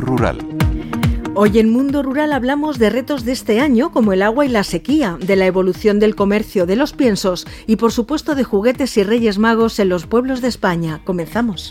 Rural. Hoy en Mundo Rural hablamos de retos de este año como el agua y la sequía, de la evolución del comercio de los piensos y por supuesto de juguetes y reyes magos en los pueblos de España. Comenzamos.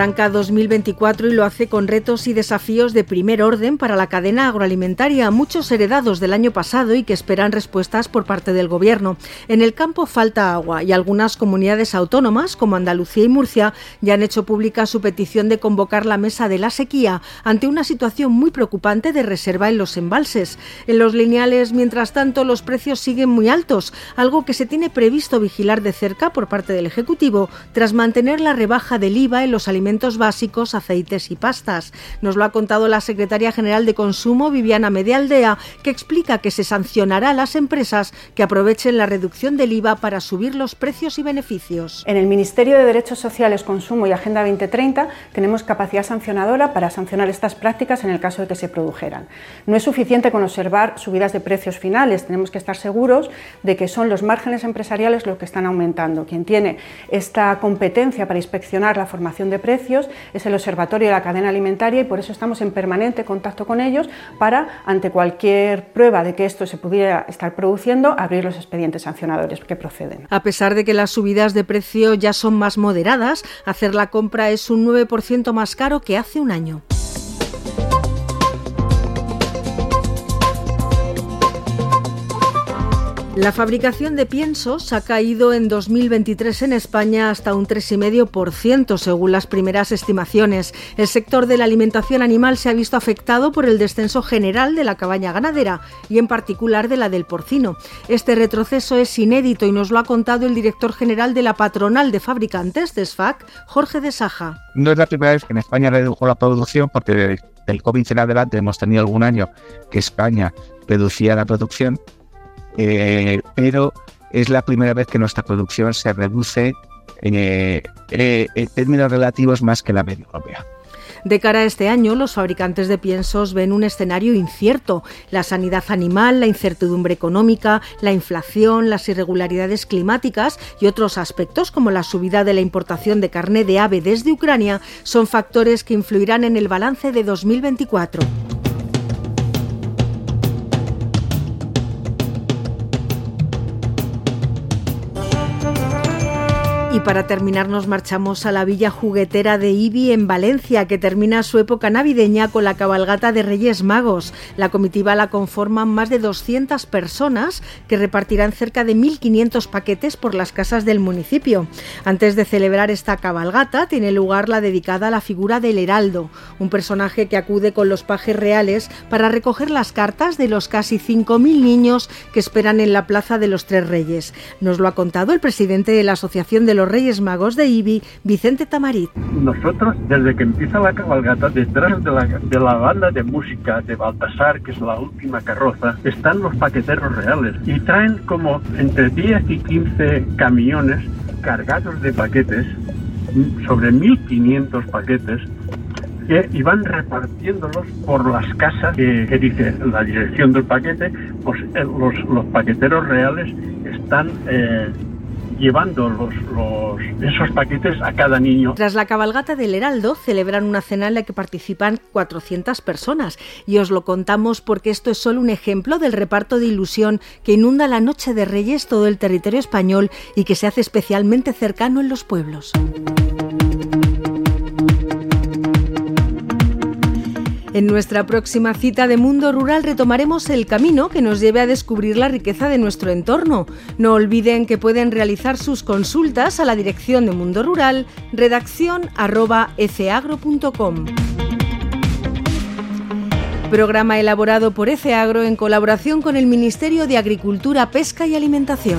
Arranca 2024 y lo hace con retos y desafíos de primer orden para la cadena agroalimentaria, muchos heredados del año pasado y que esperan respuestas por parte del Gobierno. En el campo falta agua y algunas comunidades autónomas, como Andalucía y Murcia, ya han hecho pública su petición de convocar la mesa de la sequía ante una situación muy preocupante de reserva en los embalses. En los lineales, mientras tanto, los precios siguen muy altos, algo que se tiene previsto vigilar de cerca por parte del Ejecutivo tras mantener la rebaja del IVA en los alimentos alimentos básicos, aceites y pastas. Nos lo ha contado la secretaria general de Consumo, Viviana Medialdea, que explica que se sancionará a las empresas que aprovechen la reducción del IVA para subir los precios y beneficios. En el Ministerio de Derechos Sociales, Consumo y Agenda 2030 tenemos capacidad sancionadora para sancionar estas prácticas en el caso de que se produjeran. No es suficiente con observar subidas de precios finales, tenemos que estar seguros de que son los márgenes empresariales los que están aumentando. Quien tiene esta competencia para inspeccionar la formación de precios es el Observatorio de la Cadena Alimentaria y por eso estamos en permanente contacto con ellos para, ante cualquier prueba de que esto se pudiera estar produciendo, abrir los expedientes sancionadores que proceden. A pesar de que las subidas de precio ya son más moderadas, hacer la compra es un 9% más caro que hace un año. La fabricación de piensos ha caído en 2023 en España hasta un 3,5% según las primeras estimaciones. El sector de la alimentación animal se ha visto afectado por el descenso general de la cabaña ganadera y en particular de la del porcino. Este retroceso es inédito y nos lo ha contado el director general de la patronal de fabricantes de SFAC, Jorge de Saja. No es la primera vez que en España redujo la producción porque del COVID en adelante hemos tenido algún año que España reducía la producción eh, pero es la primera vez que nuestra producción se reduce eh, eh, en términos relativos más que la media europea. De cara a este año, los fabricantes de piensos ven un escenario incierto. La sanidad animal, la incertidumbre económica, la inflación, las irregularidades climáticas y otros aspectos como la subida de la importación de carne de ave desde Ucrania son factores que influirán en el balance de 2024. Y para terminar nos marchamos a la villa juguetera de Ibi en Valencia, que termina su época navideña con la cabalgata de Reyes Magos. La comitiva la conforman más de 200 personas que repartirán cerca de 1.500 paquetes por las casas del municipio. Antes de celebrar esta cabalgata tiene lugar la dedicada a la figura del Heraldo, un personaje que acude con los pajes reales para recoger las cartas de los casi 5.000 niños que esperan en la Plaza de los Tres Reyes. Nos lo ha contado el presidente de la Asociación de los Reyes Magos de Ibi, Vicente Tamarit. Nosotros, desde que empieza la cabalgata, detrás de la, de la banda de música de Baltasar, que es la última carroza, están los paqueteros reales y traen como entre 10 y 15 camiones cargados de paquetes, sobre 1.500 paquetes, y van repartiéndolos por las casas que, dice la dirección del paquete, pues eh, los, los paqueteros reales están eh, llevando los, esos paquetes a cada niño. Tras la cabalgata del Heraldo, celebran una cena en la que participan 400 personas. Y os lo contamos porque esto es solo un ejemplo del reparto de ilusión que inunda la Noche de Reyes todo el territorio español y que se hace especialmente cercano en los pueblos. En nuestra próxima cita de Mundo Rural retomaremos el camino que nos lleve a descubrir la riqueza de nuestro entorno. No olviden que pueden realizar sus consultas a la dirección de Mundo Rural, redacción arroba Programa elaborado por ECEAGRO en colaboración con el Ministerio de Agricultura, Pesca y Alimentación.